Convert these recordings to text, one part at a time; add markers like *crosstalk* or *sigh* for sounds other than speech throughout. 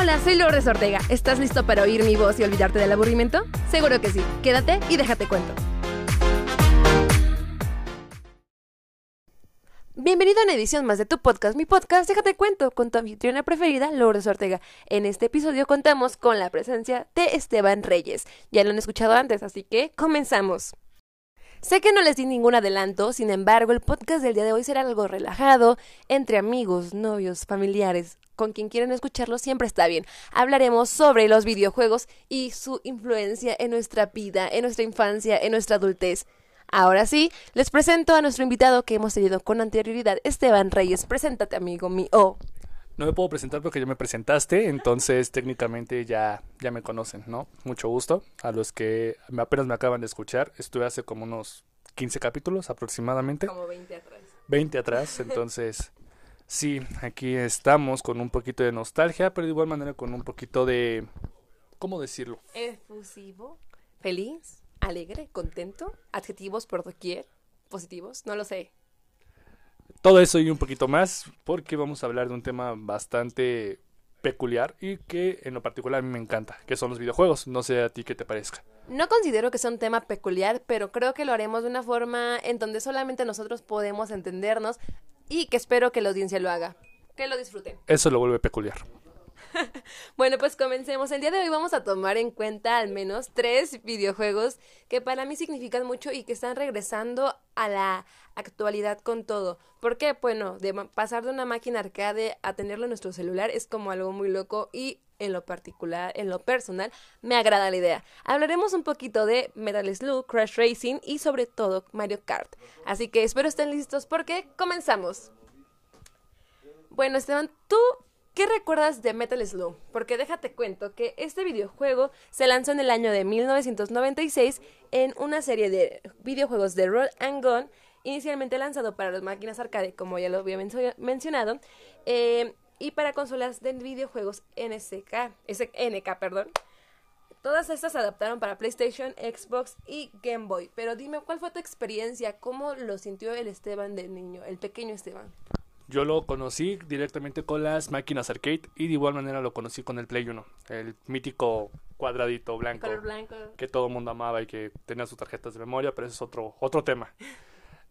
Hola, soy Lourdes Ortega. ¿Estás listo para oír mi voz y olvidarte del aburrimiento? Seguro que sí. Quédate y déjate cuento. Bienvenido a una edición más de tu podcast, mi podcast, déjate cuento, con tu anfitriona preferida, Lourdes Ortega. En este episodio contamos con la presencia de Esteban Reyes. Ya lo han escuchado antes, así que comenzamos. Sé que no les di ningún adelanto, sin embargo, el podcast del día de hoy será algo relajado, entre amigos, novios, familiares, con quien quieran escucharlo siempre está bien. Hablaremos sobre los videojuegos y su influencia en nuestra vida, en nuestra infancia, en nuestra adultez. Ahora sí, les presento a nuestro invitado que hemos tenido con anterioridad, Esteban Reyes. Preséntate, amigo mío. No me puedo presentar porque ya me presentaste, entonces *laughs* técnicamente ya, ya me conocen, ¿no? Mucho gusto. A los que apenas me acaban de escuchar, estuve hace como unos 15 capítulos aproximadamente. Como 20 atrás. 20 atrás, entonces sí, aquí estamos con un poquito de nostalgia, pero de igual manera con un poquito de... ¿Cómo decirlo? Efusivo, feliz, alegre, contento, adjetivos por doquier, positivos, no lo sé. Todo eso y un poquito más, porque vamos a hablar de un tema bastante peculiar y que en lo particular a mí me encanta, que son los videojuegos. No sé a ti qué te parezca. No considero que sea un tema peculiar, pero creo que lo haremos de una forma en donde solamente nosotros podemos entendernos y que espero que la audiencia lo haga. Que lo disfruten. Eso lo vuelve peculiar. *laughs* bueno, pues comencemos. El día de hoy vamos a tomar en cuenta al menos tres videojuegos que para mí significan mucho y que están regresando a la actualidad con todo. ¿Por qué? Bueno, de pasar de una máquina arcade a tenerlo en nuestro celular es como algo muy loco y en lo particular, en lo personal, me agrada la idea. Hablaremos un poquito de Metal Slug, Crash Racing y sobre todo Mario Kart. Así que espero estén listos porque comenzamos. Bueno, Esteban, tú ¿Qué recuerdas de Metal Slug? Porque déjate cuento que este videojuego se lanzó en el año de 1996 en una serie de videojuegos de Roll and Gun, inicialmente lanzado para las máquinas arcade, como ya lo había mencionado, eh, y para consolas de videojuegos NSK, SNK, perdón. Todas estas se adaptaron para PlayStation, Xbox y Game Boy. Pero dime, ¿cuál fue tu experiencia? ¿Cómo lo sintió el Esteban de niño, el pequeño Esteban? Yo lo conocí directamente con las máquinas arcade y de igual manera lo conocí con el Play 1, el mítico cuadradito blanco, que todo el mundo amaba y que tenía sus tarjetas de memoria, pero ese es otro, otro tema.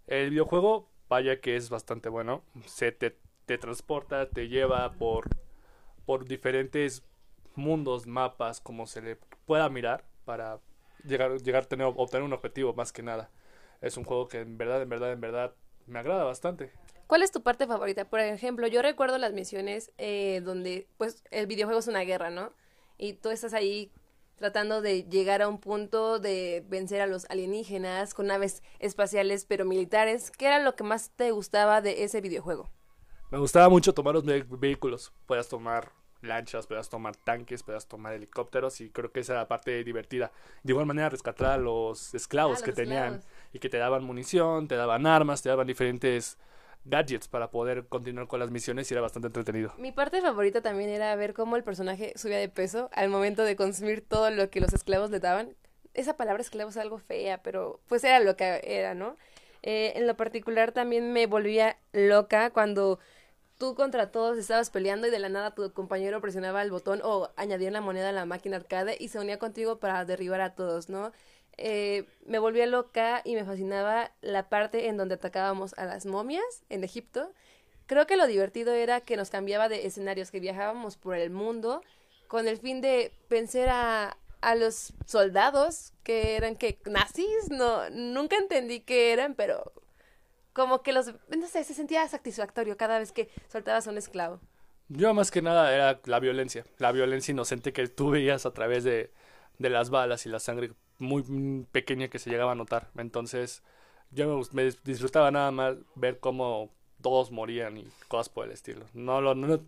El videojuego, vaya que es bastante bueno, se te, te transporta, te lleva por, por diferentes mundos, mapas, como se le pueda mirar para llegar, llegar a tener, obtener un objetivo más que nada. Es un juego que en verdad, en verdad, en verdad me agrada bastante. ¿Cuál es tu parte favorita? Por ejemplo, yo recuerdo las misiones eh, donde, pues, el videojuego es una guerra, ¿no? Y tú estás ahí tratando de llegar a un punto de vencer a los alienígenas con naves espaciales pero militares. ¿Qué era lo que más te gustaba de ese videojuego? Me gustaba mucho tomar los vehículos. Puedas tomar lanchas, puedas tomar tanques, puedas tomar helicópteros y creo que esa era la parte divertida. De igual manera rescatar a los esclavos ah, que tenían y que te daban munición, te daban armas, te daban diferentes gadgets para poder continuar con las misiones y era bastante entretenido. Mi parte favorita también era ver cómo el personaje subía de peso al momento de consumir todo lo que los esclavos le daban. Esa palabra esclavo es algo fea, pero pues era lo que era, ¿no? Eh, en lo particular también me volvía loca cuando tú contra todos estabas peleando y de la nada tu compañero presionaba el botón o añadía una moneda a la máquina arcade y se unía contigo para derribar a todos, ¿no? Eh, me volvía loca y me fascinaba la parte en donde atacábamos a las momias en Egipto. Creo que lo divertido era que nos cambiaba de escenarios, que viajábamos por el mundo con el fin de vencer a, a los soldados que eran que nazis, no, nunca entendí qué eran, pero como que los, no sé, se sentía satisfactorio cada vez que soltabas a un esclavo. Yo más que nada era la violencia, la violencia inocente que tú veías a través de, de las balas y la sangre muy pequeña que se llegaba a notar. Entonces, yo me, disfrutaba nada más ver cómo todos morían y cosas por el estilo. No lo no,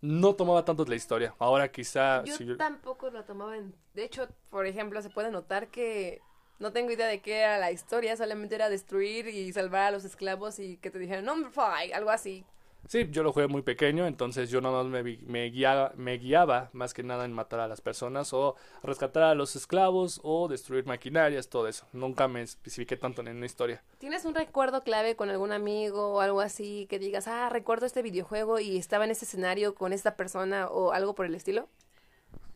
no tomaba tanto la historia. Ahora quizá yo, tampoco lo tomaba en... de hecho, por ejemplo, se puede notar que no tengo idea de qué era la historia, solamente era destruir y salvar a los esclavos y que te dijeran number five, algo así. Sí, yo lo jugué muy pequeño, entonces yo nada más me, me, guiaba, me guiaba más que nada en matar a las personas o rescatar a los esclavos o destruir maquinarias, todo eso. Nunca me especifiqué tanto en una historia. ¿Tienes un recuerdo clave con algún amigo o algo así que digas, ah, recuerdo este videojuego y estaba en ese escenario con esta persona o algo por el estilo?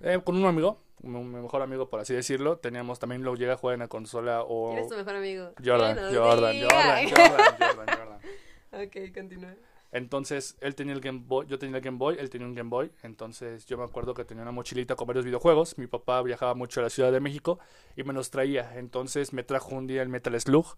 Eh, con un amigo, mi mejor amigo por así decirlo. Teníamos también lo llega a jugar en la consola o... ¿Quién es tu mejor amigo? Jordan, Jordan, Jordan, Jordan, Jordan, *laughs* Jordan. ok, continúa. Entonces, él tenía el Game Boy, yo tenía el Game Boy, él tenía un Game Boy. Entonces, yo me acuerdo que tenía una mochilita con varios videojuegos. Mi papá viajaba mucho a la Ciudad de México y me los traía. Entonces, me trajo un día el Metal Slug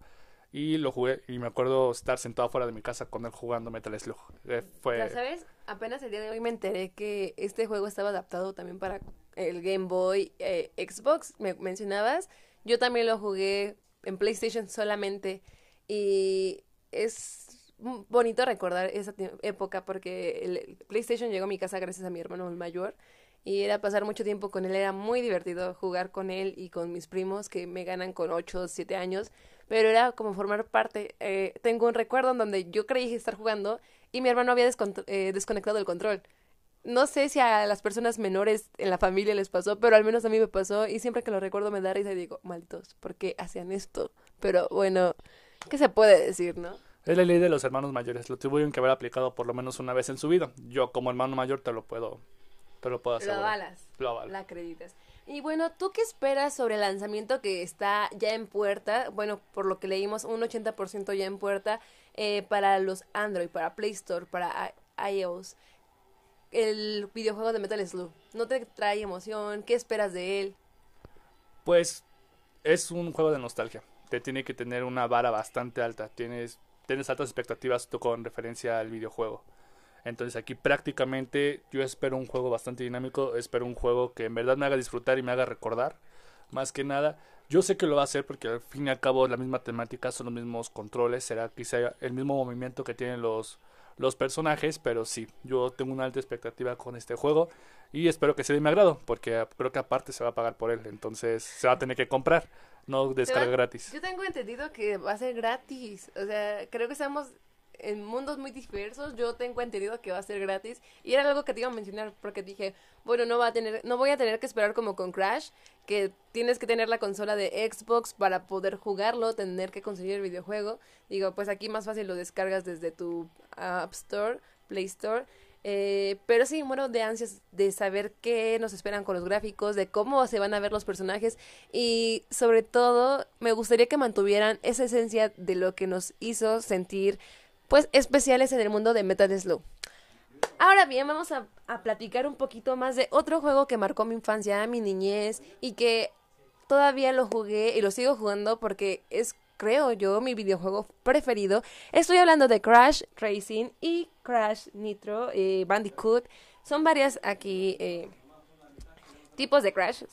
y lo jugué. Y me acuerdo estar sentado fuera de mi casa con él jugando Metal Slug. Eh, fue... ¿Ya sabes? Apenas el día de hoy me enteré que este juego estaba adaptado también para el Game Boy, eh, Xbox, me mencionabas. Yo también lo jugué en PlayStation solamente. Y es bonito recordar esa época porque el PlayStation llegó a mi casa gracias a mi hermano mayor y era pasar mucho tiempo con él, era muy divertido jugar con él y con mis primos que me ganan con 8 o 7 años, pero era como formar parte. Eh, tengo un recuerdo en donde yo creí estar jugando y mi hermano había eh, desconectado el control. No sé si a las personas menores en la familia les pasó, pero al menos a mí me pasó y siempre que lo recuerdo me da risa y digo, malditos, ¿por qué hacían esto? Pero bueno, ¿qué se puede decir, no? Es la ley de los hermanos mayores. Lo tuvieron que haber aplicado por lo menos una vez en su vida. Yo como hermano mayor te lo puedo, te lo puedo hacer. Lo avalas. Lo La acreditas. Y bueno, ¿tú qué esperas sobre el lanzamiento que está ya en puerta? Bueno, por lo que leímos, un 80% ya en puerta eh, para los Android, para Play Store, para iOS. El videojuego de Metal Slug. ¿No te trae emoción? ¿Qué esperas de él? Pues es un juego de nostalgia. Te tiene que tener una vara bastante alta. Tienes tienes altas expectativas con referencia al videojuego. Entonces aquí prácticamente yo espero un juego bastante dinámico, espero un juego que en verdad me haga disfrutar y me haga recordar. Más que nada, yo sé que lo va a hacer porque al fin y al cabo la misma temática, son los mismos controles, será quizá el mismo movimiento que tienen los, los personajes, pero sí, yo tengo una alta expectativa con este juego y espero que sea de mi agrado, porque creo que aparte se va a pagar por él, entonces se va a tener que comprar no descarga gratis. Yo tengo entendido que va a ser gratis. O sea, creo que estamos en mundos muy diversos. Yo tengo entendido que va a ser gratis. Y era algo que te iba a mencionar porque dije, bueno, no va a tener, no voy a tener que esperar como con Crash, que tienes que tener la consola de Xbox para poder jugarlo, tener que conseguir el videojuego. Digo, pues aquí más fácil lo descargas desde tu App Store, Play Store. Eh, pero sí, muero de ansias de saber qué nos esperan con los gráficos, de cómo se van a ver los personajes y sobre todo me gustaría que mantuvieran esa esencia de lo que nos hizo sentir pues especiales en el mundo de Metal Slug. Ahora bien, vamos a, a platicar un poquito más de otro juego que marcó mi infancia, mi niñez y que todavía lo jugué y lo sigo jugando porque es creo yo, mi videojuego preferido. Estoy hablando de Crash Racing y Crash Nitro eh, Bandicoot. Son varias aquí eh, tipos de Crash.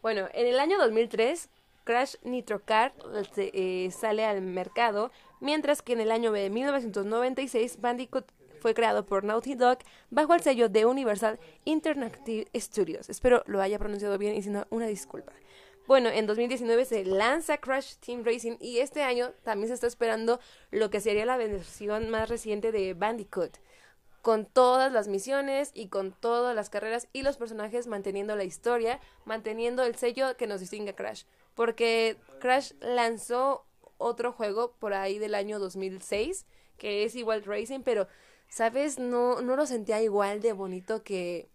bueno, en el año 2003, Crash Nitro Kart eh, sale al mercado, mientras que en el año de 1996, Bandicoot fue creado por Naughty Dog bajo el sello de Universal Interactive Studios. Espero lo haya pronunciado bien y si no, una disculpa. Bueno, en 2019 se lanza Crash Team Racing y este año también se está esperando lo que sería la versión más reciente de Bandicoot, con todas las misiones y con todas las carreras y los personajes manteniendo la historia, manteniendo el sello que nos distingue a Crash, porque Crash lanzó otro juego por ahí del año 2006 que es igual Racing, pero sabes, no no lo sentía igual de bonito que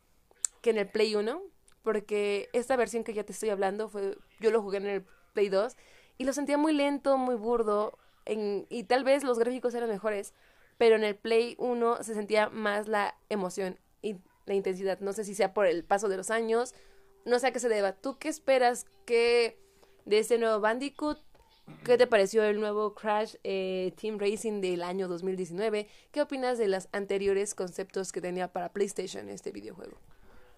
que en el Play 1 porque esta versión que ya te estoy hablando fue yo lo jugué en el Play 2 y lo sentía muy lento, muy burdo en, y tal vez los gráficos eran mejores, pero en el Play 1 se sentía más la emoción y la intensidad. No sé si sea por el paso de los años, no sé a qué se deba. ¿Tú qué esperas que de este nuevo Bandicoot? ¿Qué te pareció el nuevo Crash eh, Team Racing del año 2019? ¿Qué opinas de los anteriores conceptos que tenía para PlayStation este videojuego?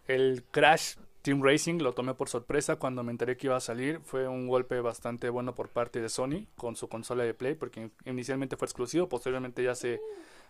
El Crash Team Racing lo tomé por sorpresa cuando me enteré que iba a salir. Fue un golpe bastante bueno por parte de Sony con su consola de Play, porque inicialmente fue exclusivo, posteriormente ya se,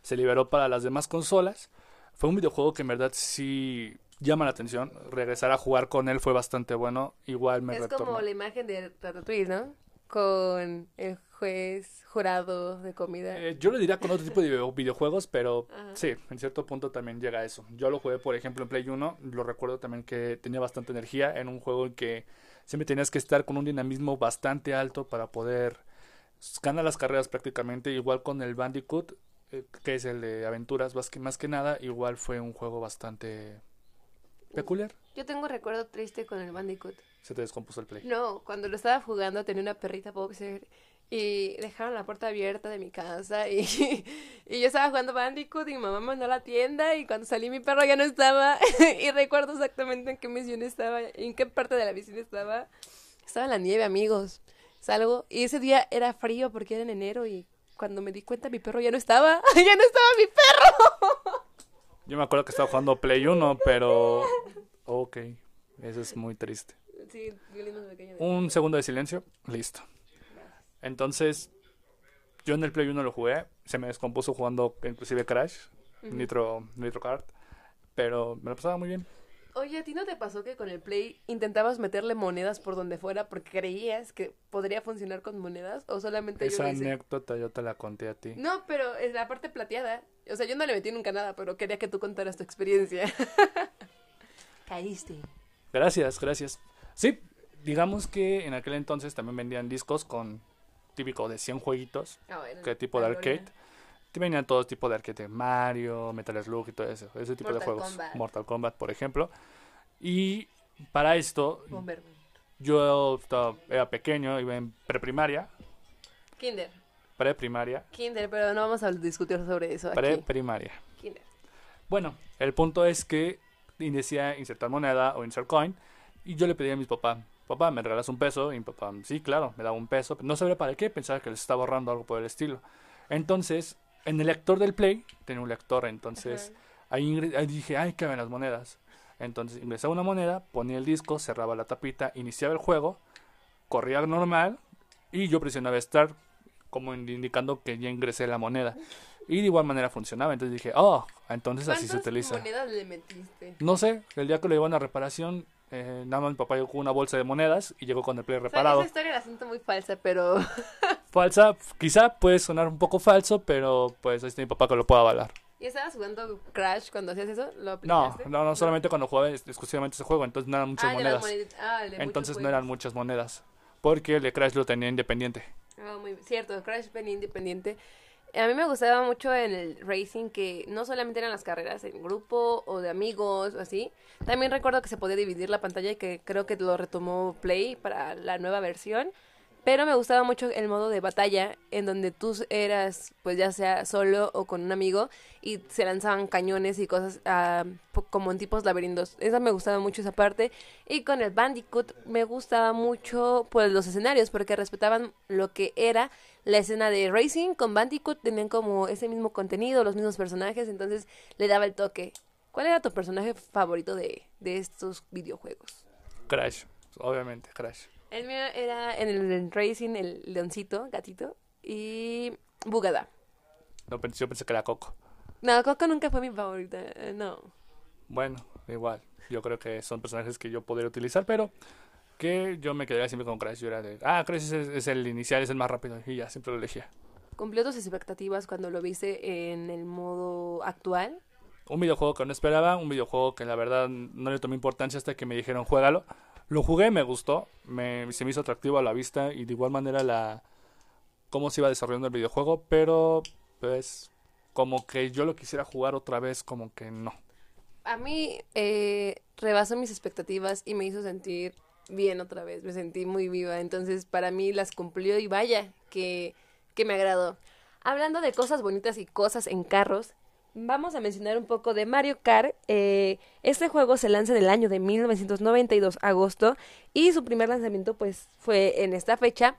se liberó para las demás consolas. Fue un videojuego que en verdad sí llama la atención. Regresar a jugar con él fue bastante bueno. Igual me Es como la imagen de Ratatouille, ¿no? Con el juez jurado de comida. Eh, yo lo diría con otro tipo de videojuegos, pero sí, en cierto punto también llega a eso. Yo lo jugué, por ejemplo, en Play 1, lo recuerdo también que tenía bastante energía en un juego en que siempre tenías que estar con un dinamismo bastante alto para poder ganar las carreras prácticamente, igual con el Bandicoot, eh, que es el de aventuras más que, más que nada, igual fue un juego bastante peculiar. Yo tengo un recuerdo triste con el Bandicoot. Se te descompuso el play. No, cuando lo estaba jugando tenía una perrita boxer y dejaron la puerta abierta de mi casa y, *laughs* y yo estaba jugando Bandicoot y mi mamá me mandó a la tienda y cuando salí mi perro ya no estaba *laughs* y recuerdo exactamente en qué misión estaba, en qué parte de la misión estaba. Estaba en la nieve, amigos. Salgo y ese día era frío porque era en enero y cuando me di cuenta mi perro ya no estaba, *laughs* ya no estaba mi perro. Yo me acuerdo que estaba jugando Play 1, pero ok, eso es muy triste. Sí, Un segundo de silencio, listo. Entonces, yo en el Play 1 lo jugué, se me descompuso jugando inclusive Crash, Nitro, Nitro Kart, pero me lo pasaba muy bien. Oye, ¿a ti no te pasó que con el Play intentabas meterle monedas por donde fuera porque creías que podría funcionar con monedas o solamente Esa anécdota yo te la conté a ti. No, pero es la parte plateada. O sea, yo no le metí nunca nada, pero quería que tú contaras tu experiencia. *laughs* Caíste. Gracias, gracias. Sí, digamos que en aquel entonces también vendían discos con típico de 100 jueguitos, que tipo de arcade. Te venían todo tipo de arcade, Mario, Metal Slug y todo eso, ese tipo de juegos. Mortal Kombat, por ejemplo. Y para esto, yo era pequeño, iba en preprimaria. Kinder. Preprimaria. Kinder, pero no vamos a discutir sobre eso. Preprimaria. Kinder. Bueno, el punto es que decía insertar moneda o insert coin. Y yo le pedí a mis papás, papá, ¿me regalas un peso? Y mi papá, sí, claro, me daba un peso. no sabía para qué, pensaba que les estaba ahorrando algo por el estilo. Entonces, en el lector del Play, tenía un lector, entonces ahí, dije, ay, que ven las monedas. Entonces ingresaba una moneda, ponía el disco, cerraba la tapita, iniciaba el juego, corría normal y yo presionaba Start como indicando que ya ingresé la moneda. Y de igual manera funcionaba. Entonces dije, oh, entonces así se utiliza. monedas le metiste? No sé, el día que le iban a reparación, eh, nada más mi papá llegó con una bolsa de monedas y llegó con el play reparado. esa historia la siento muy falsa, pero... *laughs* falsa, quizá puede sonar un poco falso, pero pues ahí está mi papá que lo pueda avalar. ¿Y estabas jugando Crash cuando hacías eso? ¿Lo no, no, no, solamente cuando jugaba exclusivamente ese juego, entonces no eran muchas ah, monedas. Ah, entonces no eran muchas monedas, porque el de Crash lo tenía independiente. Ah, muy cierto, Crash venía independiente a mí me gustaba mucho en el racing que no solamente eran las carreras en grupo o de amigos o así. También recuerdo que se podía dividir la pantalla y que creo que lo retomó Play para la nueva versión. Pero me gustaba mucho el modo de batalla en donde tú eras, pues ya sea solo o con un amigo y se lanzaban cañones y cosas uh, como en tipos laberintos. Esa me gustaba mucho esa parte. Y con el Bandicoot me gustaba mucho pues los escenarios porque respetaban lo que era la escena de Racing con Bandicoot. Tenían como ese mismo contenido, los mismos personajes, entonces le daba el toque. ¿Cuál era tu personaje favorito de, de estos videojuegos? Crash, obviamente, Crash. El mío era en el, Racing, el leoncito, gatito, y Bugada. No, yo pensé que era Coco. No, Coco nunca fue mi favorita, eh, no. Bueno, igual. Yo creo que son personajes que yo podría utilizar, pero que yo me quedaría siempre con Crash. Yo era de, ah, Crash es, el inicial, es el más rápido, y ya, siempre lo elegía. ¿Cumplió tus expectativas cuando lo viste en el modo actual? Un videojuego que no esperaba, un videojuego que la verdad no le tomé importancia hasta que me dijeron, juégalo. Lo jugué, me gustó, me, se me hizo atractivo a la vista y de igual manera la cómo se iba desarrollando el videojuego, pero pues como que yo lo quisiera jugar otra vez, como que no. A mí eh, rebasó mis expectativas y me hizo sentir bien otra vez, me sentí muy viva, entonces para mí las cumplió y vaya, que, que me agradó. Hablando de cosas bonitas y cosas en carros, vamos a mencionar un poco de Mario Kart. Eh, este juego se lanza en el año de 1992, agosto, y su primer lanzamiento pues fue en esta fecha.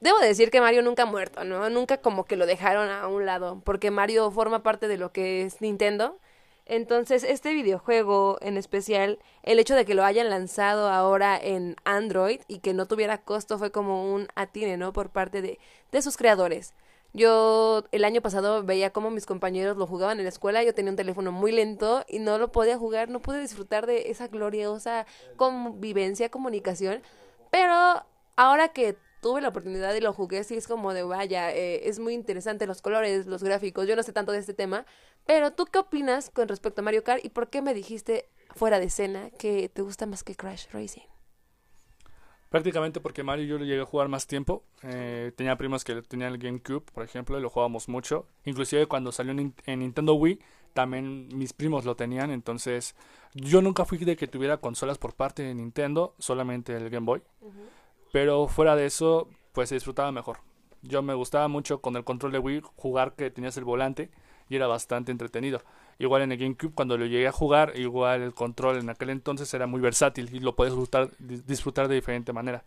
Debo decir que Mario nunca ha muerto, ¿no? Nunca como que lo dejaron a un lado, porque Mario forma parte de lo que es Nintendo. Entonces, este videojuego en especial, el hecho de que lo hayan lanzado ahora en Android y que no tuviera costo fue como un atine, ¿no? Por parte de, de sus creadores. Yo el año pasado veía cómo mis compañeros lo jugaban en la escuela, yo tenía un teléfono muy lento y no lo podía jugar, no pude disfrutar de esa gloriosa convivencia, comunicación, pero ahora que tuve la oportunidad y lo jugué, sí es como de vaya, eh, es muy interesante los colores, los gráficos, yo no sé tanto de este tema, pero ¿tú qué opinas con respecto a Mario Kart y por qué me dijiste fuera de escena que te gusta más que Crash Racing? Prácticamente porque Mario yo lo llegué a jugar más tiempo. Eh, tenía primos que tenían el GameCube, por ejemplo, y lo jugábamos mucho. Inclusive cuando salió en, Nintendo Wii, también mis primos lo tenían, entonces yo nunca fui de que tuviera consolas por parte de Nintendo, solamente el Game Boy. Pero fuera de eso, pues se disfrutaba mejor. Yo me gustaba mucho con el control de Wii jugar que tenías el volante y era bastante entretenido. Igual en el GameCube cuando lo llegué a jugar, igual el control en aquel entonces era muy versátil y lo puedes disfrutar, disfrutar de diferente manera.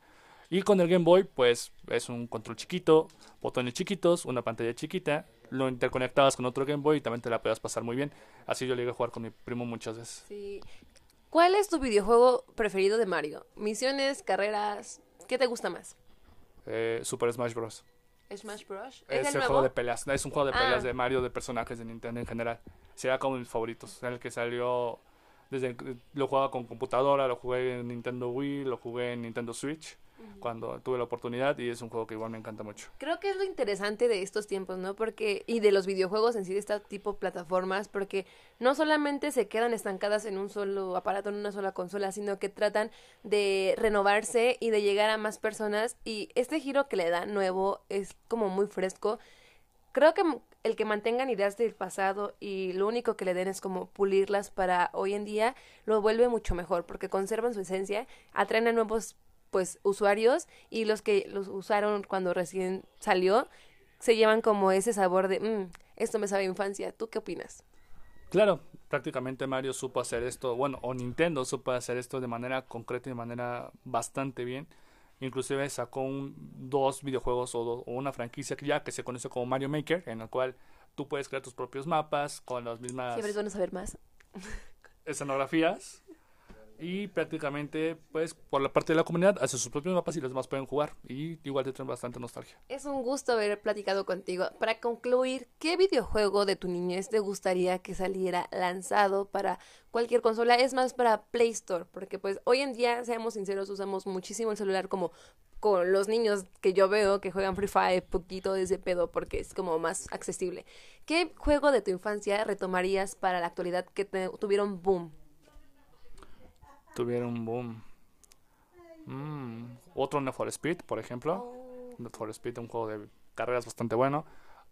Y con el Game Boy, pues es un control chiquito, botones chiquitos, una pantalla chiquita, lo interconectabas con otro Game Boy y también te la podías pasar muy bien. Así yo llegué a jugar con mi primo muchas veces. Sí. ¿Cuál es tu videojuego preferido de Mario? ¿Misiones, carreras? ¿Qué te gusta más? Eh, Super Smash Bros. Smash Bros. ¿Es, el juego de peleas. Es un juego de peleas ah. de Mario, de personajes de Nintendo en general. Sería como mis favoritos. El que salió. Desde, lo jugaba con computadora, lo jugué en Nintendo Wii, lo jugué en Nintendo Switch cuando tuve la oportunidad y es un juego que igual me encanta mucho. Creo que es lo interesante de estos tiempos, ¿no? Porque y de los videojuegos en sí de este tipo de plataformas, porque no solamente se quedan estancadas en un solo aparato, en una sola consola, sino que tratan de renovarse y de llegar a más personas y este giro que le da nuevo es como muy fresco. Creo que el que mantengan ideas del pasado y lo único que le den es como pulirlas para hoy en día, lo vuelve mucho mejor porque conservan su esencia, atraen a nuevos pues usuarios y los que los usaron cuando recién salió se llevan como ese sabor de mm, esto me sabe a infancia. ¿Tú qué opinas? Claro, prácticamente Mario supo hacer esto, bueno, o Nintendo supo hacer esto de manera concreta y de manera bastante bien. Inclusive sacó un, dos videojuegos o, una franquicia que ya que se conoce como Mario Maker, en el cual tú puedes crear tus propios mapas con las mismas... Siempre es bueno saber más. escenografías y prácticamente pues por la parte de la comunidad hace sus propios mapas y los demás pueden jugar y igual te traen bastante nostalgia. Es un gusto haber platicado contigo. Para concluir, ¿qué videojuego de tu niñez te gustaría que saliera lanzado para cualquier consola? Es más para Play Store, porque pues hoy en día, seamos sinceros, usamos muchísimo el celular como con los niños que yo veo que juegan Free Fire, poquito de ese pedo porque es como más accesible. ¿Qué juego de tu infancia retomarías para la actualidad que te, tuvieron boom? Tuvieron un boom. Mm, otro Need for Speed, por ejemplo. Need for Speed, un juego de carreras bastante bueno.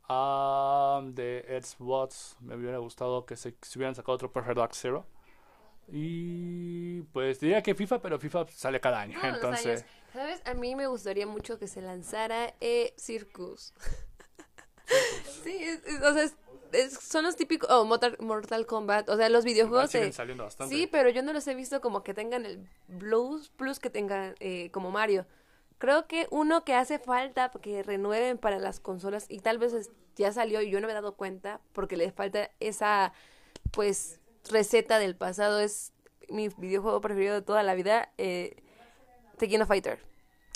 Um, de Xbox, me hubiera gustado que se, hubieran sacado otro Perfect Dark Zero. Y pues diría que FIFA, pero FIFA sale cada año. entonces, ¿sabes? A mí me gustaría mucho que se lanzara eh, Circus. sí, o sea, son los típicos, oh, Mortal, Kombat, o sea, los videojuegos. Sí, pero yo no los he visto como que tengan el Blues Plus que tengan eh, como Mario. Creo que uno que hace falta que renueven para las consolas y tal vez ya salió y yo no me he dado cuenta porque le falta esa, pues, receta del pasado. Es mi videojuego preferido de toda la vida, eh, Tekken Fighter.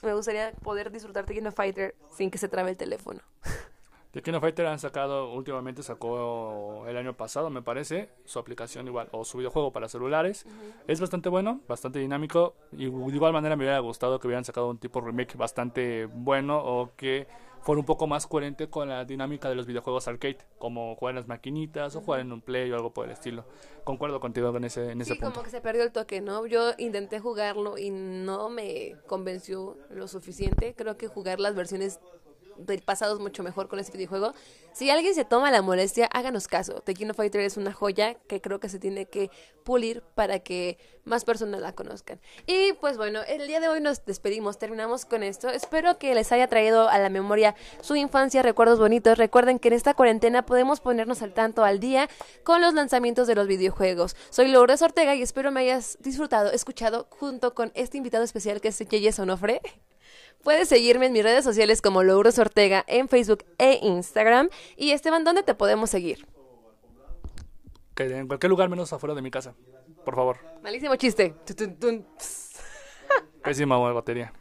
Me gustaría poder disfrutar Tekken Fighter sin que se trabe el teléfono. *laughs* The King of Fighter han sacado, últimamente sacó el año pasado, me parece, su aplicación igual, o su videojuego para celulares. Es bastante bueno, bastante dinámico. Y de igual manera me hubiera gustado que hubieran sacado un tipo remake bastante bueno o que fuera un poco más coherente con la dinámica de los videojuegos arcade, como jugar en las maquinitas o jugar en un play o algo por el estilo. Concuerdo contigo en ese, en ese sí, como que se perdió el toque, ¿no? Yo intenté jugarlo y no me convenció lo suficiente. Creo que jugar las versiones del pasado es mucho mejor con este videojuego. Si alguien se toma la molestia, háganos caso. Tekken Fighter es una joya que creo que se tiene que pulir para que más personas la conozcan. Y pues bueno, el día de hoy nos despedimos, terminamos con esto. Espero que les haya traído a la memoria su infancia, recuerdos bonitos. Recuerden que en esta cuarentena podemos ponernos al tanto al día con los lanzamientos de los videojuegos. Soy Lourdes Ortega y espero me hayas disfrutado, escuchado junto con este invitado especial que es Yeye Sonofre. Puedes seguirme en mis redes sociales como Louros Ortega en Facebook e Instagram. Y Esteban, ¿dónde te podemos seguir? en cualquier lugar menos afuera de mi casa, por favor. Malísimo chiste. *laughs* Pésima batería.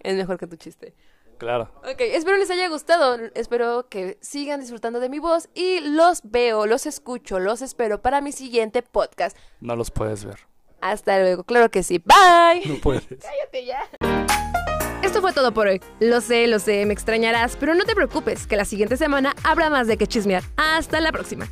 Es mejor que tu chiste. Claro. Ok, espero les haya gustado. Espero que sigan disfrutando de mi voz. Y los veo, los escucho, los espero para mi siguiente podcast. No los puedes ver. Hasta luego, claro que sí. Bye. No puedes. *laughs* Cállate ya. Esto fue todo por hoy. Lo sé, lo sé, me extrañarás, pero no te preocupes, que la siguiente semana habrá más de que chismear. Hasta la próxima.